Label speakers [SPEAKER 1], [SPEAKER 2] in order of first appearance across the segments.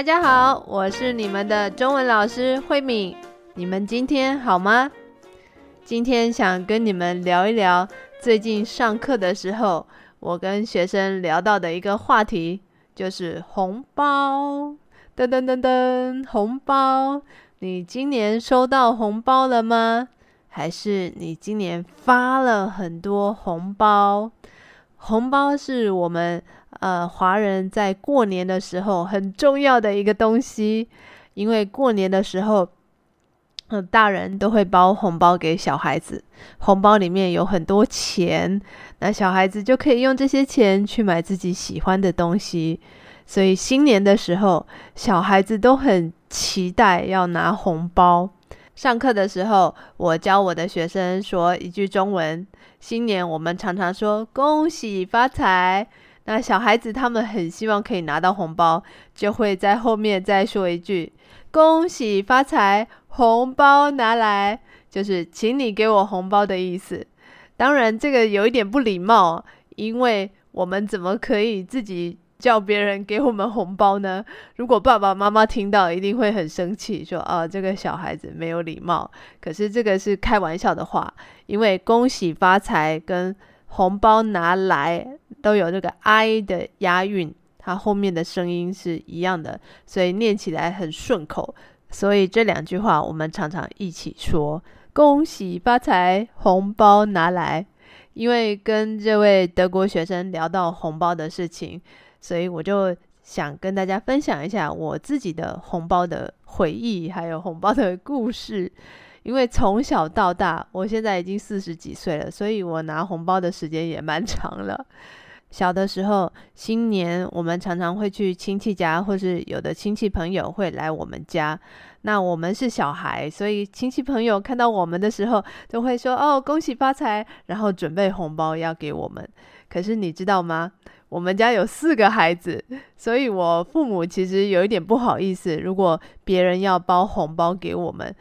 [SPEAKER 1] 大家好，我是你们的中文老师慧敏。你们今天好吗？今天想跟你们聊一聊最近上课的时候，我跟学生聊到的一个话题，就是红包。噔噔噔噔，红包！你今年收到红包了吗？还是你今年发了很多红包？红包是我们呃华人在过年的时候很重要的一个东西，因为过年的时候，嗯，大人都会包红包给小孩子，红包里面有很多钱，那小孩子就可以用这些钱去买自己喜欢的东西，所以新年的时候，小孩子都很期待要拿红包。上课的时候，我教我的学生说一句中文。新年我们常常说恭喜发财，那小孩子他们很希望可以拿到红包，就会在后面再说一句恭喜发财，红包拿来，就是请你给我红包的意思。当然这个有一点不礼貌，因为我们怎么可以自己叫别人给我们红包呢？如果爸爸妈妈听到，一定会很生气，说：“啊，这个小孩子没有礼貌。”可是这个是开玩笑的话，因为“恭喜发财”跟“红包拿来”都有这个 “i” 的押韵，它后面的声音是一样的，所以念起来很顺口。所以这两句话我们常常一起说：“恭喜发财，红包拿来。”因为跟这位德国学生聊到红包的事情。所以我就想跟大家分享一下我自己的红包的回忆，还有红包的 故事。因为从小到大，我现在已经四十几岁了，所以我拿红包的时间也蛮长了。小的时候，新年我们常常会去亲戚家，或是有的亲戚朋友会来我们家。那我们是小孩，所以亲戚朋友看到我们的时候，都会说：“哦，恭喜发财！”然后准备红包要给我们。可是你知道吗？我们家有四个孩子，所以我父母其实有一点不好意思，如果别人要包红包给我们，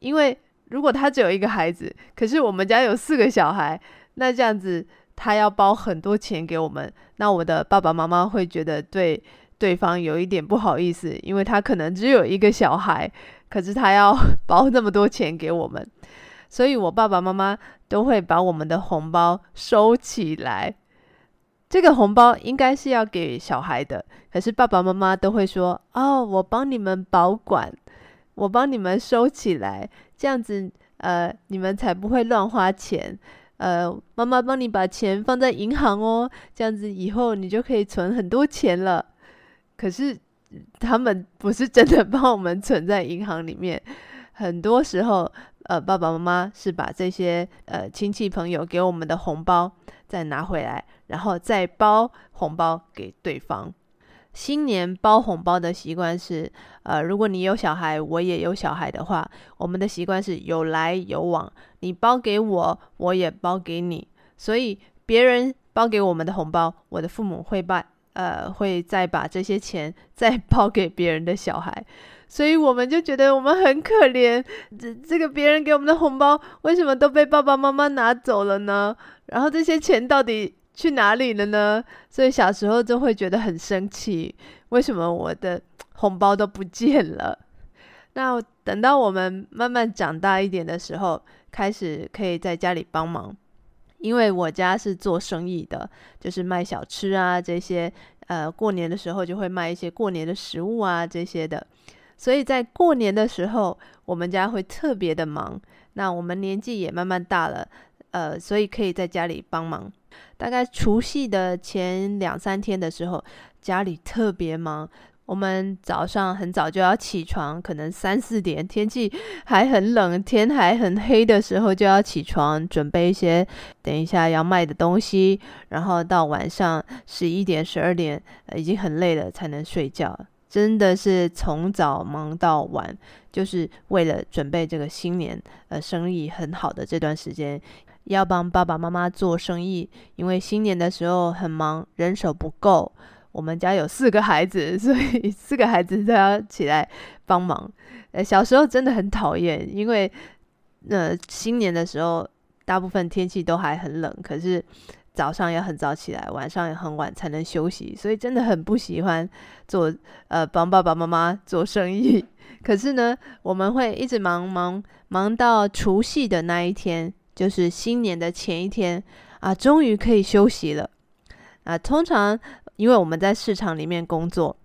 [SPEAKER 1] 因为如果他只有一个孩子，可是我们家有四个小孩，那这样子他要包很多钱给我们，那我的爸爸妈妈会觉得对对方有一点不好意思，因为他可能只有一个小孩，可是他要 包那么多钱给我们，所以我爸爸妈妈都会把我们的红包收起来。这个红包应该是要给小孩的，可是爸爸妈妈都会说：“哦，我帮你们保管，我帮你们收起来，这样子，呃，你们才不会乱花钱。呃，妈妈帮你把钱放在银行哦，这样子以后你就可以存很多钱了。”可是他们不是真的帮我们存在银行里面，很多时候，呃，爸爸妈妈是把这些呃亲戚朋友给我们的红包再拿回来。然后再包红包给对方。新年包红包的习惯是，呃，如果你有小孩，我也有小孩的话，我们的习惯是有来有往，你包给我，我也包给你。所以别人包给我们的红包，我的父母会把，呃，会再把这些钱再包给别人的小孩。所以我们就觉得我们很可怜，这这个别人给我们的红包为什么都被爸爸妈妈拿走了呢？然后这些钱到底去哪里了呢？所以小时候就会觉得很生气，为什么我的红包都不见了？那等到我们慢慢长大一点的时候，开始可以在家里帮忙，因为我家是做生意的，就是卖小吃啊这些，呃，过年的时候就会卖一些过年的食物啊这些的，所以在过年的时候，我们家会特别的忙。那我们年纪也慢慢大了，呃，所以可以在家里帮忙。大概除夕的前两三天的时候，家里特别忙。我们早上很早就要起床，可能三四点，天气还很冷，天还很黑的时候就要起床，准备一些等一下要卖的东西。然后到晚上十一点、十二点，已经很累了，才能睡觉。真的是从早忙到晚，就是为了准备这个新年，呃，生意很好的这段时间。要帮爸爸妈妈做生意，因为新年的时候很忙，人手不够。我们家有四个孩子，所以四个孩子都要起来帮忙。呃，小时候真的很讨厌，因为呃新年的时候大部分天气都还很冷，可是早上要很早起来，晚上也很晚才能休息，所以真的很不喜欢做呃帮爸爸妈妈做生意。可是呢，我们会一直忙忙忙到除夕的那一天，就是新年的前一天啊，终于可以休息了。啊，通常因为我们在市场里面工作，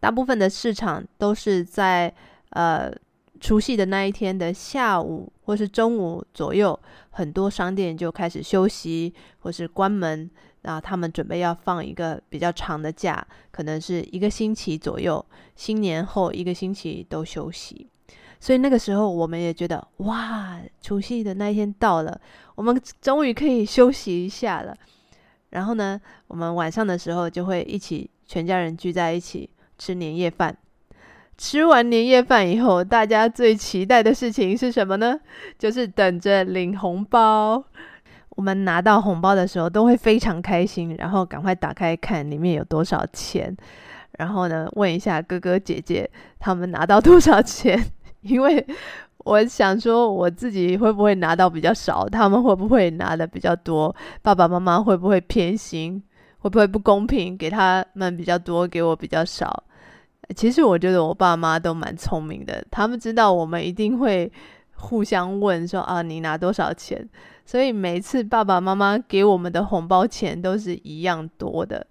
[SPEAKER 1] 大部分的市场都是在呃。除夕的那一天的下午或是中午左右，很多商店就开始休息或是关门，然后他们准备要放一个比较长的假，可能是一个星期左右，新年后一个星期都休息。所以那个时候我们也觉得，哇，除夕的那一天到了，我们终于可以休息一下了。然后呢，我们晚上的时候就会一起全家人聚在一起吃年夜饭。吃完年夜饭以后，大家最期待的事情是什么呢？就是等着领红包。我们拿到红包的时候都会非常开心，然后赶快打开看里面有多少钱，然后呢，问一下哥哥姐姐他们拿到多少钱，因为我想说我自己会不会拿到比较少，他们会不会拿的比较多，爸爸妈妈会不会偏心，会不会不公平，给他们比较多，给我比较少。其实我觉得我爸妈都蛮聪明的，他们知道我们一定会互相问说啊，你拿多少钱？所以每次爸爸妈妈给我们的红包钱都是一样多的。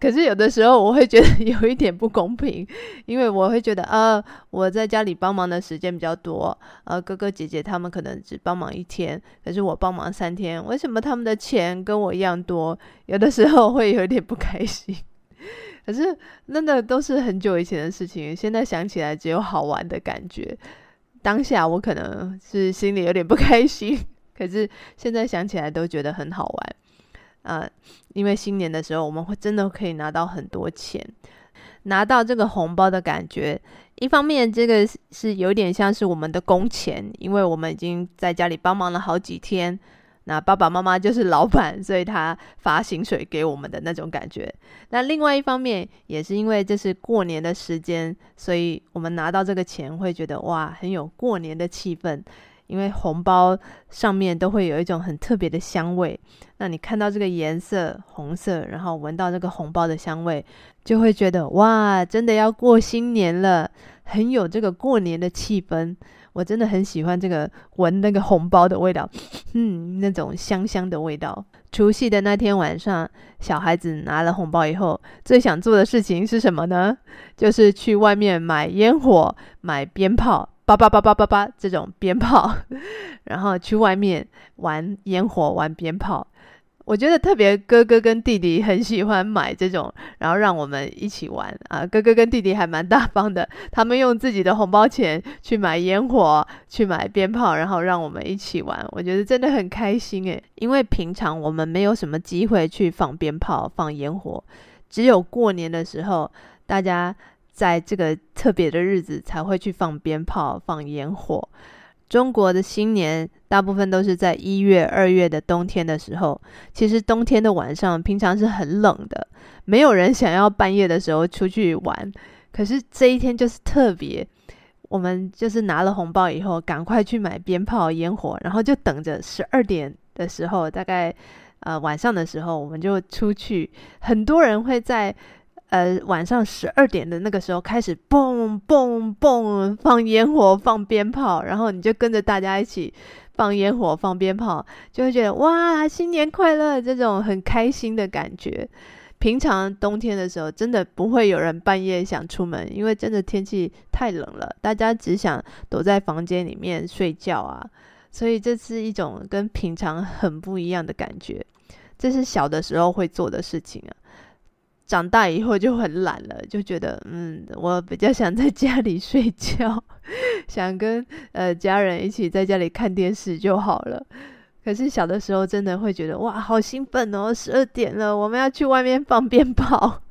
[SPEAKER 1] 可是有的时候我会觉得 有一点不公平，因为我会觉得啊，我在家里帮忙的时间比较多，呃，哥哥姐姐他们可能只帮忙一天，可是我帮忙三天，为什么他们的钱跟我一样多？有的时候会有点不开心。可是那个都是很久以前的事情，现在想起来只有好玩的感觉。当下我可能是心里有点不开心，可是现在想起来都觉得很好玩。呃，因为新年的时候我们会真的可以拿到很多钱，拿到这个红包的感觉，一方面这个是有点像是我们的工钱，因为我们已经在家里帮忙了好几天。那爸爸妈妈就是老板，所以他发薪水给我们的那种感觉。那另外一方面，也是因为这是过年的时间，所以我们拿到这个钱会觉得哇，很有过年的气氛。因为红包上面都会有一种很特别的香味。那你看到这个颜色红色，然后闻到这个红包的香味，就会觉得哇，真的要过新年了，很有这个过年的气氛。我真的很喜欢这个闻那个红包的味道，嗯，那种香香的味道。除夕的那天晚上，小孩子拿了红包以后，最想做的事情是什么呢？就是去外面买烟火、买鞭炮，叭叭叭叭叭叭这种鞭炮，然后去外面玩烟火、玩鞭炮。我觉得特别哥哥跟弟弟很喜欢买这种，然后让我们一起玩啊。哥哥跟弟弟还蛮大方的，他们用自己的红包钱去买烟火、去买鞭炮，然后让我们一起玩。我觉得真的很开心诶，因为平常我们没有什么机会去放鞭炮、放烟火，只有过年的时候，大家在这个特别的日子才会去放鞭炮、放烟火。中国的新年大部分都是在一月、二月的冬天的时候。其实冬天的晚上平常是很冷的，没有人想要半夜的时候出去玩。可是这一天就是特别，我们就是拿了红包以后，赶快去买鞭炮、烟火，然后就等着十二点的时候，大概呃晚上的时候，我们就出去。很多人会在。呃，晚上十二点的那个时候开始蹦蹦蹦放烟火、放鞭炮，然后你就跟着大家一起放烟火、放鞭炮，就会觉得哇，新年快乐！这种很开心的感觉。平常冬天的时候，真的不会有人半夜想出门，因为真的天气太冷了，大家只想躲在房间里面睡觉啊。所以这是一种跟平常很不一样的感觉。这是小的时候会做的事情啊。长大以后就很懒了，就觉得嗯，我比较想在家里睡觉，想跟呃家人一起在家里看电视就好了。可是小的时候真的会觉得哇，好兴奋哦！十二点了，我们要去外面放鞭炮。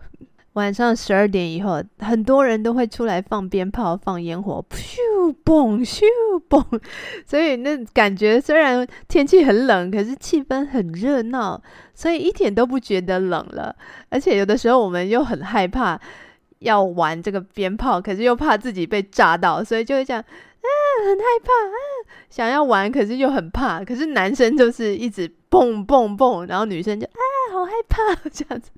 [SPEAKER 1] 晚上十二点以后，很多人都会出来放鞭炮、放烟火，咻嘣咻嘣，所以那感觉虽然天气很冷，可是气氛很热闹，所以一点都不觉得冷了。而且有的时候我们又很害怕要玩这个鞭炮，可是又怕自己被炸到，所以就会这样，啊，很害怕，啊，想要玩，可是又很怕。可是男生就是一直。蹦蹦蹦，然后女生就啊，好害怕这样子。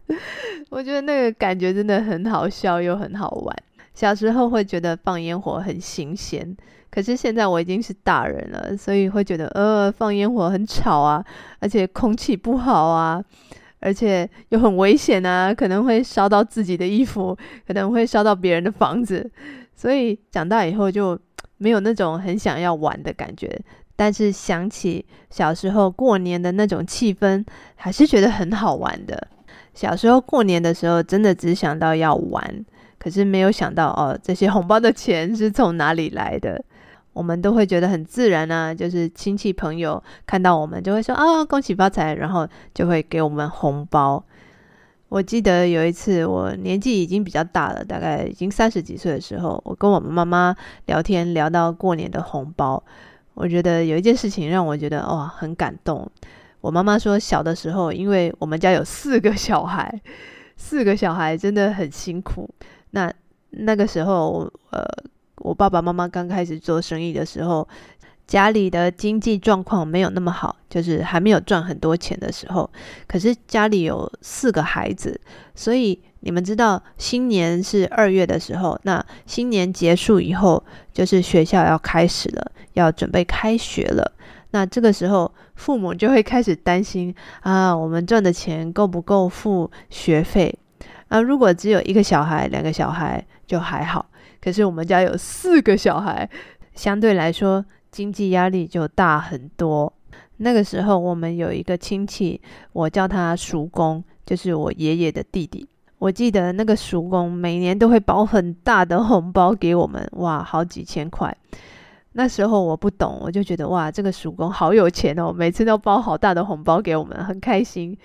[SPEAKER 1] 我觉得那个感觉真的很好笑又很好玩。小时候会觉得放烟火很新鲜，可是现在我已经是大人了，所以会觉得呃，放烟火很吵啊，而且空气不好啊，而且又很危险啊，可能会烧到自己的衣服，可能会烧到别人的房子，所以长大以后就没有那种很想要玩的感觉。但是想起小时候过年的那种气氛，还是觉得很好玩的。小时候过年的时候，真的只想到要玩。可是没有想到哦，这些红包的钱是从哪里来的？我们都会觉得很自然啊，就是亲戚朋友看到我们就会说啊、恭喜发财，然后就会给我们红包。我记得有一次我年纪已经比较大了，大概已经三十几岁的时候，我跟我们妈妈聊天聊到过年的红包，我觉得有一件事情让我觉得哇、很感动。我妈妈说小的时候，因为我们家有四个小孩，四个小孩真的很辛苦。那那个时候，呃，我爸爸妈妈刚开始做生意的时候，家里的经济状况没有那么好，就是还没有赚很多钱的时候。可是家里有四个孩子，所以你们知道，新年是二月的时候，那新年结束以后，就是学校要开始了，要准备开学了。那这个时候，父母就会开始担心啊，我们赚的钱够不够付学费？啊，如果只有一个小孩、两个小孩就还好，可是我们家有四个小孩，相对来说经济压力就大很多。那个时候，我们有一个亲戚，我叫他叔公，就是我爷爷的弟弟。我记得那个叔公每年都会包很大的红包给我们，哇，好几千块。那时候我不懂，我就觉得哇，这个叔公好有钱哦，每次都包好大的红包给我们，很开心。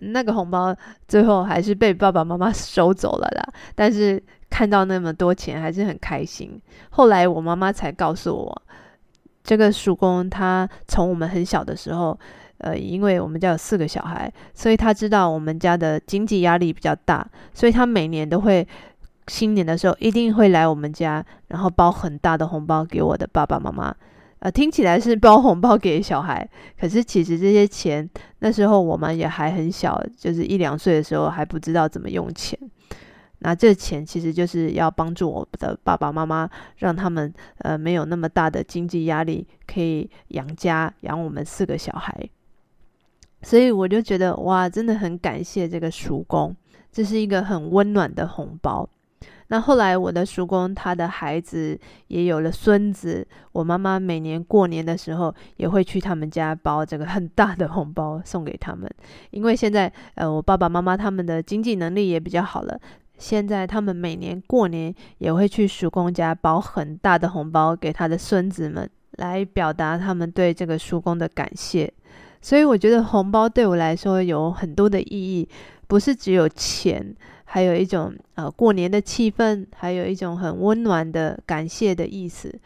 [SPEAKER 1] 那个红包最后还是被爸爸妈妈收走了啦，但是看到那么多钱还是很开心。后来我妈妈才告诉我，这个叔公他从我们很小的时候，呃，因为我们家有四个小孩，所以他知道我们家的经济压力比较大，所以他每年都会新年的时候一定会来我们家，然后包很大的红包给我的爸爸妈妈。呃，听起来是包红包给小孩，可是其实这些钱那时候我们也还很小，就是一两岁的时候还不知道怎么用钱。那这钱其实就是要帮助我的爸爸妈妈，让他们呃没有那么大的经济压力，可以养家养我们四个小孩。所以我就觉得哇，真的很感谢这个叔公，这是一个很温暖的红包。那后来，我的叔公他的孩子也有了孙子，我妈妈每年过年的时候也会去他们家包这个很大的红包送给他们。因为现在，呃，我爸爸妈妈他们的经济能力也比较好了，现在他们每年过年也会去叔公家包很大的红包给他的孙子们，来表达他们对这个叔公的感谢。所以我觉得红包对我来说有很多的意义，不是只有钱。还有一种呃过年的气氛，还有一种很温暖的感谢的意思。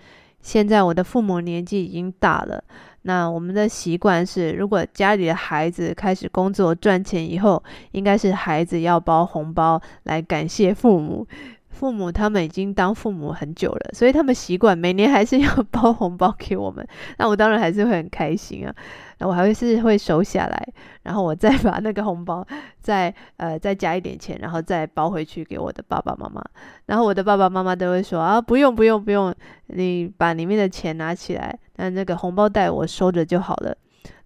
[SPEAKER 1] 现在我的父母年纪已经大了，那我们的习惯是，如果家里的孩子开始工作赚钱以后，应该是孩子要包红包来感谢父母。父母他们已经当父母很久了，所以他们习惯每年还是要包红包给我们。那我当然还是会很开心啊。那我还会是会收下来，然后我再把那个红包再呃再加一点钱，然后再包回去给我的爸爸妈妈。然后我的爸爸妈妈都会说啊，不用不用不用，你把里面的钱拿起来，那那个红包袋我收着就好了。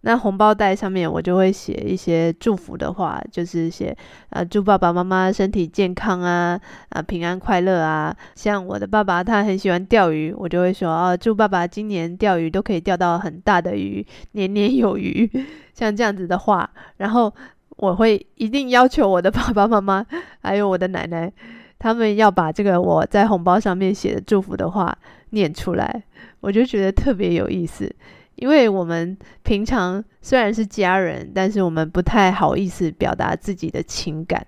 [SPEAKER 1] 那红包袋上面我就会写一些祝福的话，就是写啊祝爸爸妈妈身体健康啊啊平安快乐啊。像我的爸爸他很喜欢钓鱼，我就会说啊祝爸爸今年钓鱼都可以钓到很大的鱼，年年有余。像这样子的话，然后我会一定要求我的爸爸妈妈还有我的奶奶，他们要把这个我在红包上面写的祝福的话念出来，我就觉得特别有意思。因为我们平常虽然是家人，但是我们不太好意思表达自己的情感，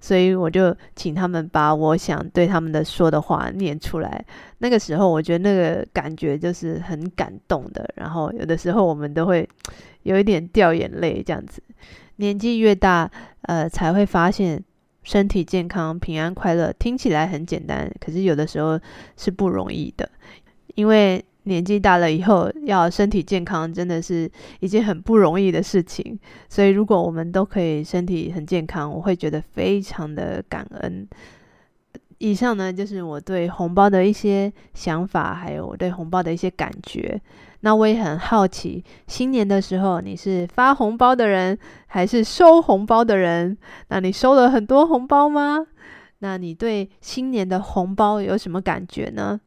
[SPEAKER 1] 所以我就请他们把我想对他们的说的话念出来。那个时候，我觉得那个感觉就是很感动的。然后有的时候我们都会 有一点掉眼泪，这样子。年纪越大，呃，才会发现身体健康、平安快乐听起来很简单，可是有的时候是不容易的，因为。年纪大了以后，要身体健康真的是一件很不容易的事情。所以，如果我们都可以身体很健康，我会觉得非常的感恩。以上呢，就是我对红包的一些想法，还有我对红包的一些感觉。那我也很好奇，新年的时候你是发红包的人，还是收红包的人？那你收了很多红包吗？那你对新年的红包有什么感觉呢？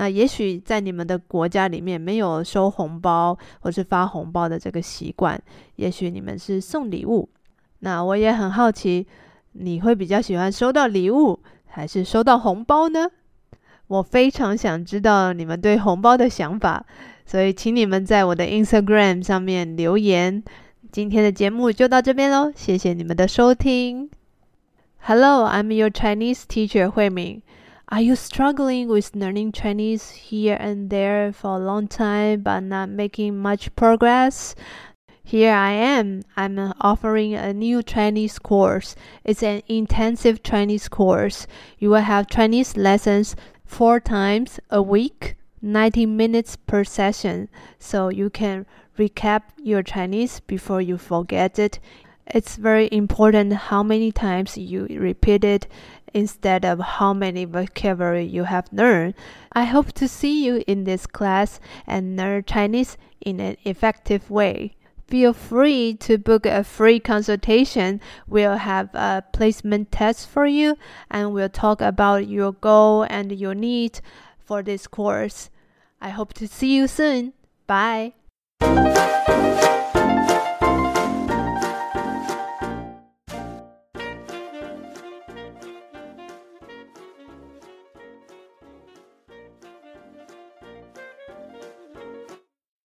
[SPEAKER 1] 那也许在你们的国家里面没有收红包或是发红包的这个习惯，也许你们是送礼物。那我也很好奇，你会比较喜欢收到礼物还是收到红包呢？我非常想知道你们对红包的想法，所以请你们在我的 Instagram 上面留言。今天的节目就到这边喽，谢谢你们的收听。Hello, I'm your Chinese teacher 慧敏。Are you struggling with learning Chinese here and there for a long time but not making much progress? Here I am. I'm offering a new Chinese course. It's an intensive Chinese course. You will have Chinese lessons four times a week, 90 minutes per session, so you can recap your Chinese before you forget it. It's very important how many times you repeat it instead of how many vocabulary you have learned. I hope to see you in this class and learn Chinese in an effective way. Feel free to book a free consultation. We'll have a placement test for you and we'll talk about your goal and your need for this course. I hope to see you soon. Bye.